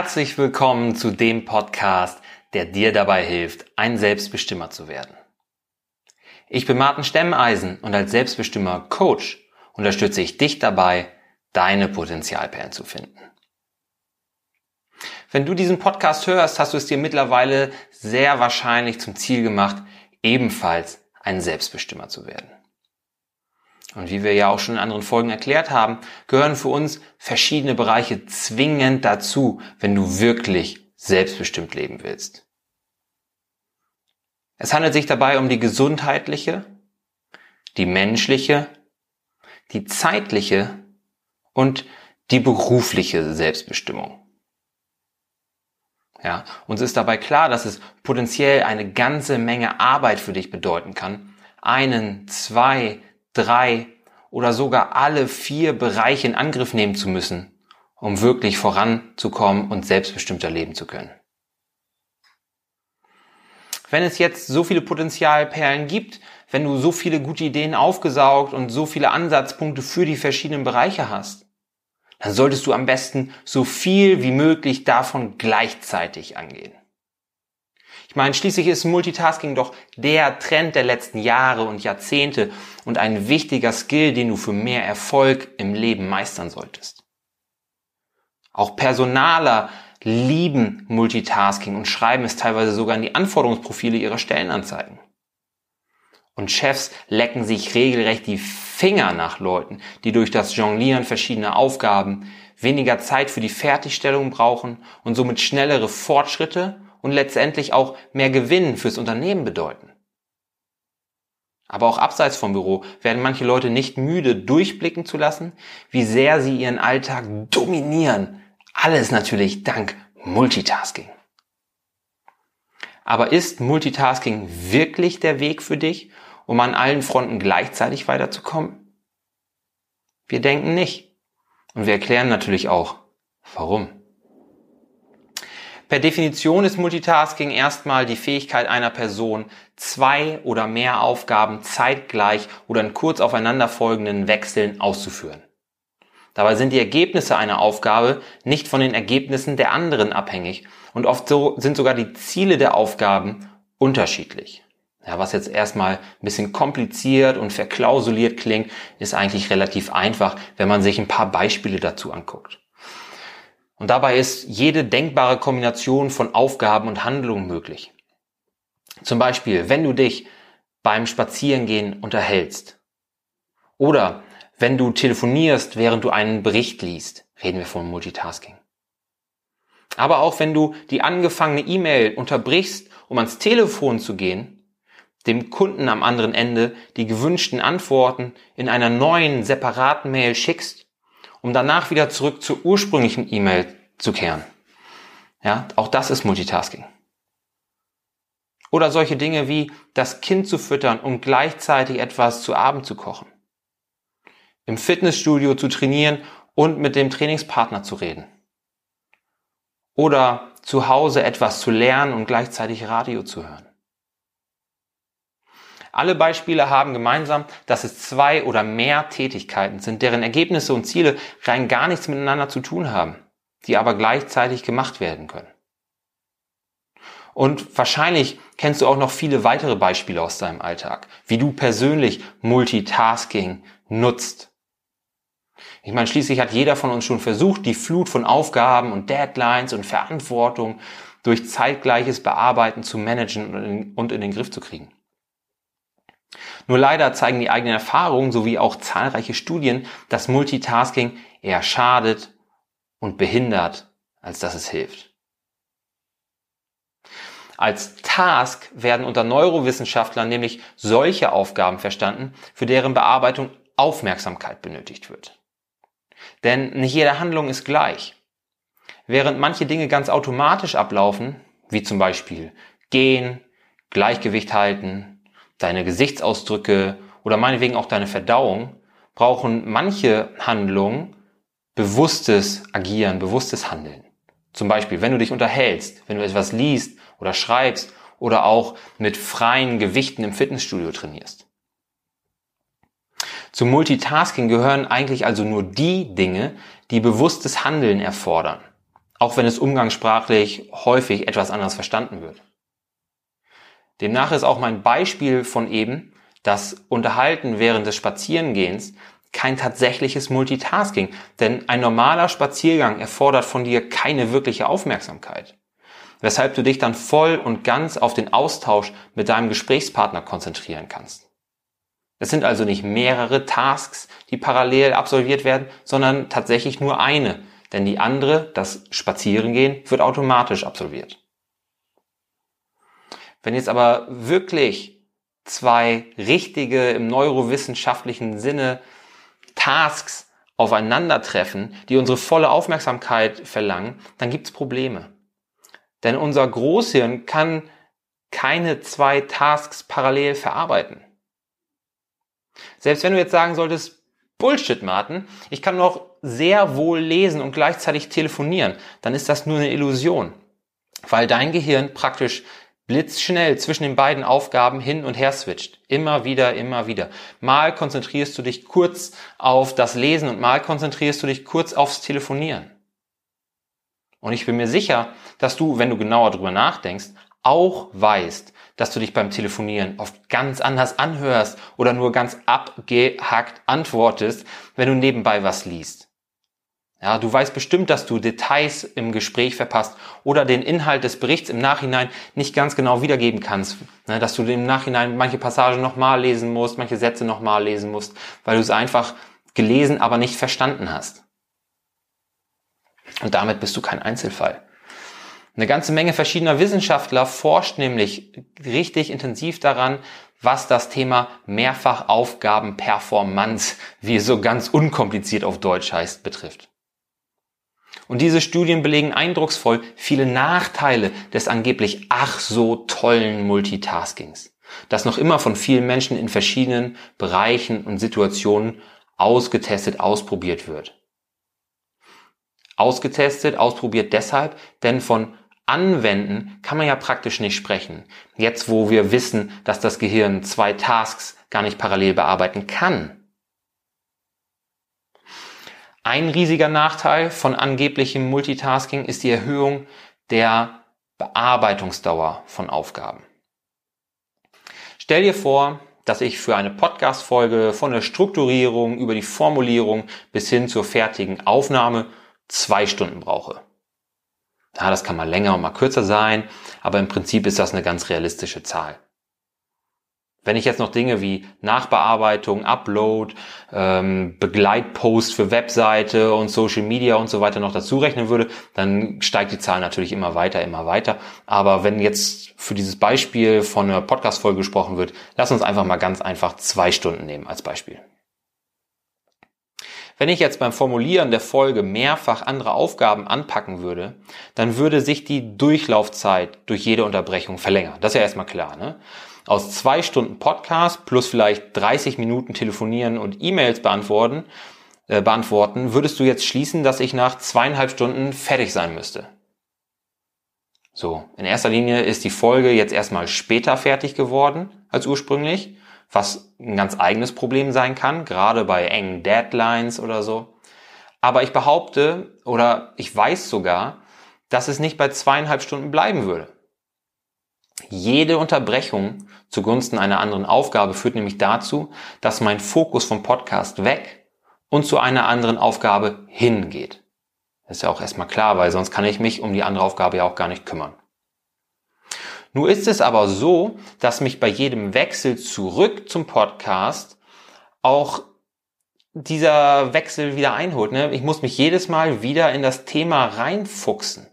Herzlich willkommen zu dem Podcast, der dir dabei hilft, ein Selbstbestimmer zu werden. Ich bin Martin Stemmeisen und als Selbstbestimmer Coach unterstütze ich dich dabei, deine Potenzialperlen zu finden. Wenn du diesen Podcast hörst, hast du es dir mittlerweile sehr wahrscheinlich zum Ziel gemacht, ebenfalls ein Selbstbestimmer zu werden. Und wie wir ja auch schon in anderen Folgen erklärt haben, gehören für uns verschiedene Bereiche zwingend dazu, wenn du wirklich selbstbestimmt leben willst. Es handelt sich dabei um die gesundheitliche, die menschliche, die zeitliche und die berufliche Selbstbestimmung. Ja, uns ist dabei klar, dass es potenziell eine ganze Menge Arbeit für dich bedeuten kann, einen, zwei, drei oder sogar alle vier Bereiche in Angriff nehmen zu müssen, um wirklich voranzukommen und selbstbestimmter leben zu können. Wenn es jetzt so viele Potenzialperlen gibt, wenn du so viele gute Ideen aufgesaugt und so viele Ansatzpunkte für die verschiedenen Bereiche hast, dann solltest du am besten so viel wie möglich davon gleichzeitig angehen. Ich meine, schließlich ist Multitasking doch der Trend der letzten Jahre und Jahrzehnte und ein wichtiger Skill, den du für mehr Erfolg im Leben meistern solltest. Auch Personaler lieben Multitasking und schreiben es teilweise sogar in die Anforderungsprofile ihrer Stellenanzeigen. Und Chefs lecken sich regelrecht die Finger nach Leuten, die durch das Jonglieren verschiedener Aufgaben weniger Zeit für die Fertigstellung brauchen und somit schnellere Fortschritte und letztendlich auch mehr Gewinn fürs Unternehmen bedeuten. Aber auch abseits vom Büro werden manche Leute nicht müde, durchblicken zu lassen, wie sehr sie ihren Alltag dominieren. Alles natürlich dank Multitasking. Aber ist Multitasking wirklich der Weg für dich um an allen Fronten gleichzeitig weiterzukommen? Wir denken nicht. Und wir erklären natürlich auch, warum. Per Definition ist Multitasking erstmal die Fähigkeit einer Person, zwei oder mehr Aufgaben zeitgleich oder in kurz aufeinanderfolgenden Wechseln auszuführen. Dabei sind die Ergebnisse einer Aufgabe nicht von den Ergebnissen der anderen abhängig und oft so sind sogar die Ziele der Aufgaben unterschiedlich. Ja, was jetzt erstmal ein bisschen kompliziert und verklausuliert klingt, ist eigentlich relativ einfach, wenn man sich ein paar Beispiele dazu anguckt. Und dabei ist jede denkbare Kombination von Aufgaben und Handlungen möglich. Zum Beispiel, wenn du dich beim Spazierengehen unterhältst oder wenn du telefonierst, während du einen Bericht liest, reden wir von Multitasking. Aber auch wenn du die angefangene E-Mail unterbrichst, um ans Telefon zu gehen dem Kunden am anderen Ende die gewünschten Antworten in einer neuen, separaten Mail schickst, um danach wieder zurück zur ursprünglichen E-Mail zu kehren. Ja, auch das ist Multitasking. Oder solche Dinge wie das Kind zu füttern und gleichzeitig etwas zu Abend zu kochen. Im Fitnessstudio zu trainieren und mit dem Trainingspartner zu reden. Oder zu Hause etwas zu lernen und gleichzeitig Radio zu hören. Alle Beispiele haben gemeinsam, dass es zwei oder mehr Tätigkeiten sind, deren Ergebnisse und Ziele rein gar nichts miteinander zu tun haben, die aber gleichzeitig gemacht werden können. Und wahrscheinlich kennst du auch noch viele weitere Beispiele aus deinem Alltag, wie du persönlich Multitasking nutzt. Ich meine, schließlich hat jeder von uns schon versucht, die Flut von Aufgaben und Deadlines und Verantwortung durch zeitgleiches Bearbeiten zu managen und in den Griff zu kriegen. Nur leider zeigen die eigenen Erfahrungen sowie auch zahlreiche Studien, dass Multitasking eher schadet und behindert, als dass es hilft. Als Task werden unter Neurowissenschaftlern nämlich solche Aufgaben verstanden, für deren Bearbeitung Aufmerksamkeit benötigt wird. Denn nicht jede Handlung ist gleich. Während manche Dinge ganz automatisch ablaufen, wie zum Beispiel gehen, Gleichgewicht halten, deine Gesichtsausdrücke oder meinetwegen auch deine Verdauung, brauchen manche Handlungen bewusstes Agieren, bewusstes Handeln. Zum Beispiel, wenn du dich unterhältst, wenn du etwas liest oder schreibst oder auch mit freien Gewichten im Fitnessstudio trainierst. Zum Multitasking gehören eigentlich also nur die Dinge, die bewusstes Handeln erfordern. auch wenn es umgangssprachlich häufig etwas anders verstanden wird. Demnach ist auch mein Beispiel von eben, das Unterhalten während des Spazierengehens kein tatsächliches Multitasking, denn ein normaler Spaziergang erfordert von dir keine wirkliche Aufmerksamkeit, weshalb du dich dann voll und ganz auf den Austausch mit deinem Gesprächspartner konzentrieren kannst. Es sind also nicht mehrere Tasks, die parallel absolviert werden, sondern tatsächlich nur eine, denn die andere, das Spazierengehen, wird automatisch absolviert. Wenn jetzt aber wirklich zwei richtige im neurowissenschaftlichen Sinne Tasks aufeinandertreffen, die unsere volle Aufmerksamkeit verlangen, dann gibt's Probleme. Denn unser Großhirn kann keine zwei Tasks parallel verarbeiten. Selbst wenn du jetzt sagen solltest, Bullshit, Martin, ich kann noch sehr wohl lesen und gleichzeitig telefonieren, dann ist das nur eine Illusion, weil dein Gehirn praktisch blitzschnell zwischen den beiden Aufgaben hin und her switcht. Immer wieder, immer wieder. Mal konzentrierst du dich kurz auf das Lesen und mal konzentrierst du dich kurz aufs Telefonieren. Und ich bin mir sicher, dass du, wenn du genauer drüber nachdenkst, auch weißt, dass du dich beim Telefonieren oft ganz anders anhörst oder nur ganz abgehackt antwortest, wenn du nebenbei was liest. Ja, du weißt bestimmt, dass du Details im Gespräch verpasst oder den Inhalt des Berichts im Nachhinein nicht ganz genau wiedergeben kannst. Ne, dass du im Nachhinein manche Passagen nochmal lesen musst, manche Sätze nochmal lesen musst, weil du es einfach gelesen, aber nicht verstanden hast. Und damit bist du kein Einzelfall. Eine ganze Menge verschiedener Wissenschaftler forscht nämlich richtig intensiv daran, was das Thema Mehrfachaufgaben-Performance, wie es so ganz unkompliziert auf Deutsch heißt, betrifft. Und diese Studien belegen eindrucksvoll viele Nachteile des angeblich ach so tollen Multitaskings, das noch immer von vielen Menschen in verschiedenen Bereichen und Situationen ausgetestet, ausprobiert wird. Ausgetestet, ausprobiert deshalb, denn von Anwenden kann man ja praktisch nicht sprechen. Jetzt, wo wir wissen, dass das Gehirn zwei Tasks gar nicht parallel bearbeiten kann. Ein riesiger Nachteil von angeblichem Multitasking ist die Erhöhung der Bearbeitungsdauer von Aufgaben. Stell dir vor, dass ich für eine Podcast-Folge von der Strukturierung über die Formulierung bis hin zur fertigen Aufnahme zwei Stunden brauche. Ja, das kann mal länger und mal kürzer sein, aber im Prinzip ist das eine ganz realistische Zahl. Wenn ich jetzt noch Dinge wie Nachbearbeitung, Upload, ähm, Begleitpost für Webseite und Social Media und so weiter noch dazu rechnen würde, dann steigt die Zahl natürlich immer weiter, immer weiter. Aber wenn jetzt für dieses Beispiel von einer Podcast-Folge gesprochen wird, lass uns einfach mal ganz einfach zwei Stunden nehmen als Beispiel. Wenn ich jetzt beim Formulieren der Folge mehrfach andere Aufgaben anpacken würde, dann würde sich die Durchlaufzeit durch jede Unterbrechung verlängern. Das ist ja erstmal klar. Ne? Aus zwei Stunden Podcast plus vielleicht 30 Minuten telefonieren und E-Mails beantworten, äh, beantworten, würdest du jetzt schließen, dass ich nach zweieinhalb Stunden fertig sein müsste. So, in erster Linie ist die Folge jetzt erstmal später fertig geworden als ursprünglich, was ein ganz eigenes Problem sein kann, gerade bei engen Deadlines oder so. Aber ich behaupte oder ich weiß sogar, dass es nicht bei zweieinhalb Stunden bleiben würde. Jede Unterbrechung zugunsten einer anderen Aufgabe führt nämlich dazu, dass mein Fokus vom Podcast weg und zu einer anderen Aufgabe hingeht. Das ist ja auch erstmal klar, weil sonst kann ich mich um die andere Aufgabe ja auch gar nicht kümmern. Nur ist es aber so, dass mich bei jedem Wechsel zurück zum Podcast auch dieser Wechsel wieder einholt. Ne? Ich muss mich jedes Mal wieder in das Thema reinfuchsen.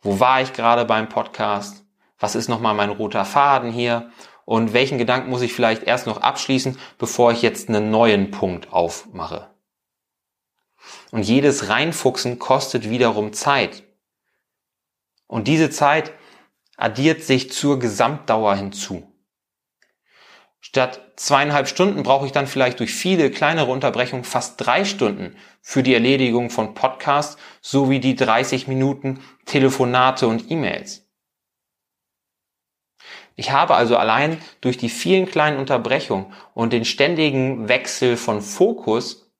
Wo war ich gerade beim Podcast? Was ist nochmal mein roter Faden hier und welchen Gedanken muss ich vielleicht erst noch abschließen, bevor ich jetzt einen neuen Punkt aufmache. Und jedes Reinfuchsen kostet wiederum Zeit. Und diese Zeit addiert sich zur Gesamtdauer hinzu. Statt zweieinhalb Stunden brauche ich dann vielleicht durch viele kleinere Unterbrechungen fast drei Stunden für die Erledigung von Podcasts sowie die 30 Minuten Telefonate und E-Mails. Ich habe also allein durch die vielen kleinen Unterbrechungen und den ständigen Wechsel von Fokus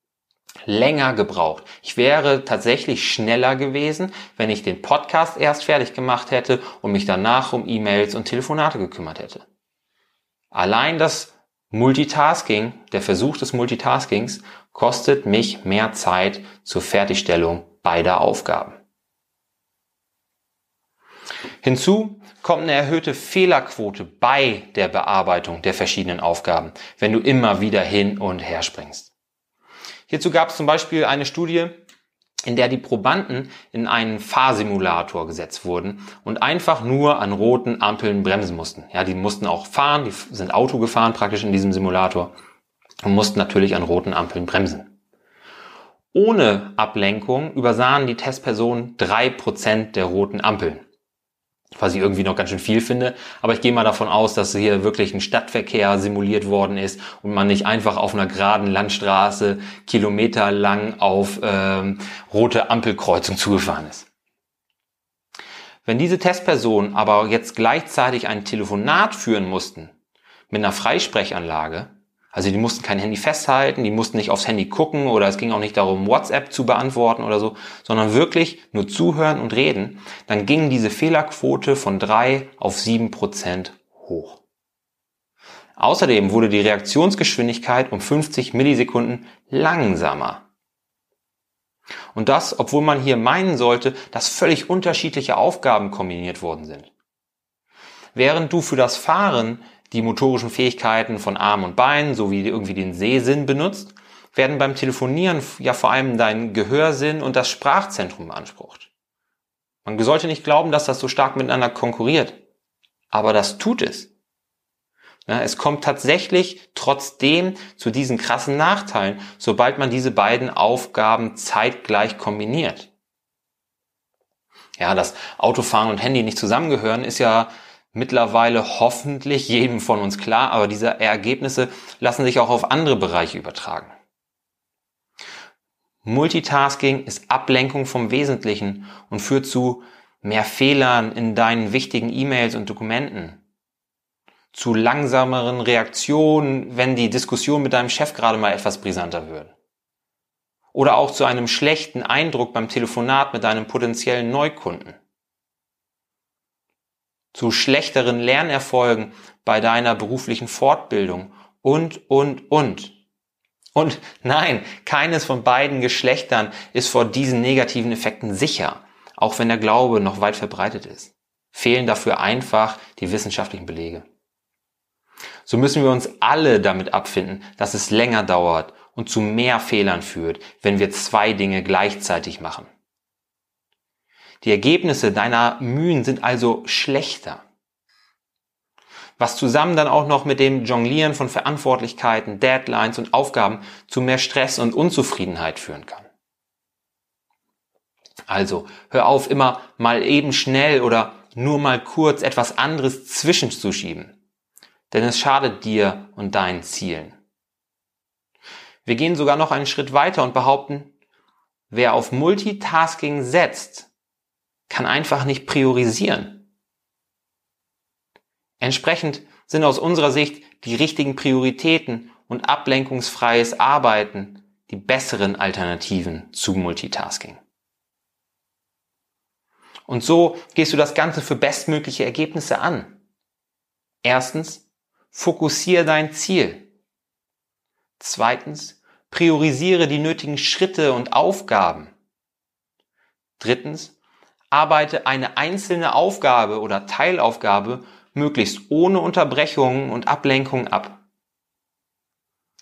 länger gebraucht. Ich wäre tatsächlich schneller gewesen, wenn ich den Podcast erst fertig gemacht hätte und mich danach um E-Mails und Telefonate gekümmert hätte. Allein das Multitasking, der Versuch des Multitaskings, kostet mich mehr Zeit zur Fertigstellung beider Aufgaben. Hinzu kommt eine erhöhte Fehlerquote bei der Bearbeitung der verschiedenen Aufgaben, wenn du immer wieder hin und her springst. Hierzu gab es zum Beispiel eine Studie, in der die Probanden in einen Fahrsimulator gesetzt wurden und einfach nur an roten Ampeln bremsen mussten. Ja, die mussten auch fahren, die sind Auto gefahren praktisch in diesem Simulator und mussten natürlich an roten Ampeln bremsen. Ohne Ablenkung übersahen die Testpersonen drei Prozent der roten Ampeln was ich irgendwie noch ganz schön viel finde. Aber ich gehe mal davon aus, dass hier wirklich ein Stadtverkehr simuliert worden ist und man nicht einfach auf einer geraden Landstraße kilometerlang auf ähm, rote Ampelkreuzung zugefahren ist. Wenn diese Testpersonen aber jetzt gleichzeitig ein Telefonat führen mussten mit einer Freisprechanlage, also die mussten kein Handy festhalten, die mussten nicht aufs Handy gucken oder es ging auch nicht darum, WhatsApp zu beantworten oder so, sondern wirklich nur zuhören und reden. Dann ging diese Fehlerquote von drei auf sieben Prozent hoch. Außerdem wurde die Reaktionsgeschwindigkeit um 50 Millisekunden langsamer. Und das, obwohl man hier meinen sollte, dass völlig unterschiedliche Aufgaben kombiniert worden sind. Während du für das Fahren die motorischen Fähigkeiten von Arm und Bein sowie irgendwie den Sehsinn benutzt, werden beim Telefonieren ja vor allem dein Gehörsinn und das Sprachzentrum beansprucht. Man sollte nicht glauben, dass das so stark miteinander konkurriert. Aber das tut es. Ja, es kommt tatsächlich trotzdem zu diesen krassen Nachteilen, sobald man diese beiden Aufgaben zeitgleich kombiniert. Ja, dass Autofahren und Handy nicht zusammengehören, ist ja mittlerweile hoffentlich jedem von uns klar, aber diese Ergebnisse lassen sich auch auf andere Bereiche übertragen. Multitasking ist Ablenkung vom Wesentlichen und führt zu mehr Fehlern in deinen wichtigen E-Mails und Dokumenten, zu langsameren Reaktionen, wenn die Diskussion mit deinem Chef gerade mal etwas brisanter wird. Oder auch zu einem schlechten Eindruck beim Telefonat mit deinem potenziellen Neukunden zu schlechteren Lernerfolgen bei deiner beruflichen Fortbildung und, und, und. Und nein, keines von beiden Geschlechtern ist vor diesen negativen Effekten sicher, auch wenn der Glaube noch weit verbreitet ist. Fehlen dafür einfach die wissenschaftlichen Belege. So müssen wir uns alle damit abfinden, dass es länger dauert und zu mehr Fehlern führt, wenn wir zwei Dinge gleichzeitig machen. Die Ergebnisse deiner Mühen sind also schlechter. Was zusammen dann auch noch mit dem Jonglieren von Verantwortlichkeiten, Deadlines und Aufgaben zu mehr Stress und Unzufriedenheit führen kann. Also, hör auf, immer mal eben schnell oder nur mal kurz etwas anderes zwischenzuschieben. Denn es schadet dir und deinen Zielen. Wir gehen sogar noch einen Schritt weiter und behaupten, wer auf Multitasking setzt, kann einfach nicht priorisieren. Entsprechend sind aus unserer Sicht die richtigen Prioritäten und ablenkungsfreies Arbeiten die besseren Alternativen zu Multitasking. Und so gehst du das Ganze für bestmögliche Ergebnisse an. Erstens, fokussiere dein Ziel. Zweitens, priorisiere die nötigen Schritte und Aufgaben. Drittens, arbeite eine einzelne Aufgabe oder Teilaufgabe möglichst ohne Unterbrechungen und Ablenkung ab.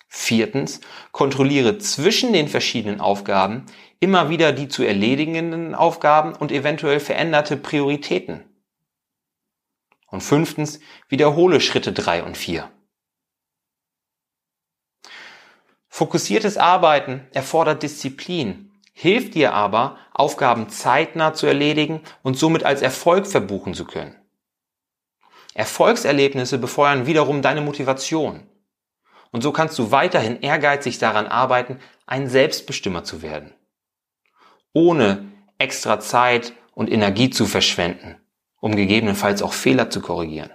Viertens, kontrolliere zwischen den verschiedenen Aufgaben immer wieder die zu erledigenden Aufgaben und eventuell veränderte Prioritäten. Und fünftens, wiederhole Schritte drei und vier. Fokussiertes Arbeiten erfordert Disziplin hilft dir aber, Aufgaben zeitnah zu erledigen und somit als Erfolg verbuchen zu können. Erfolgserlebnisse befeuern wiederum deine Motivation. Und so kannst du weiterhin ehrgeizig daran arbeiten, ein Selbstbestimmer zu werden. Ohne extra Zeit und Energie zu verschwenden, um gegebenenfalls auch Fehler zu korrigieren.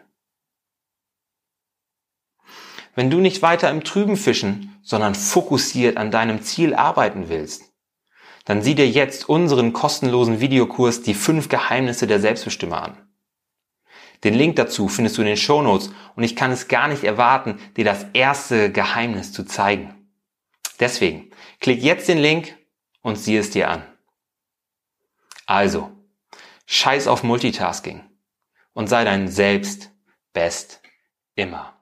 Wenn du nicht weiter im Trüben fischen, sondern fokussiert an deinem Ziel arbeiten willst, dann sieh dir jetzt unseren kostenlosen Videokurs Die fünf Geheimnisse der Selbstbestimmer an. Den Link dazu findest du in den Shownotes und ich kann es gar nicht erwarten, dir das erste Geheimnis zu zeigen. Deswegen, klick jetzt den Link und sieh es dir an. Also, scheiß auf Multitasking und sei dein Selbst best immer.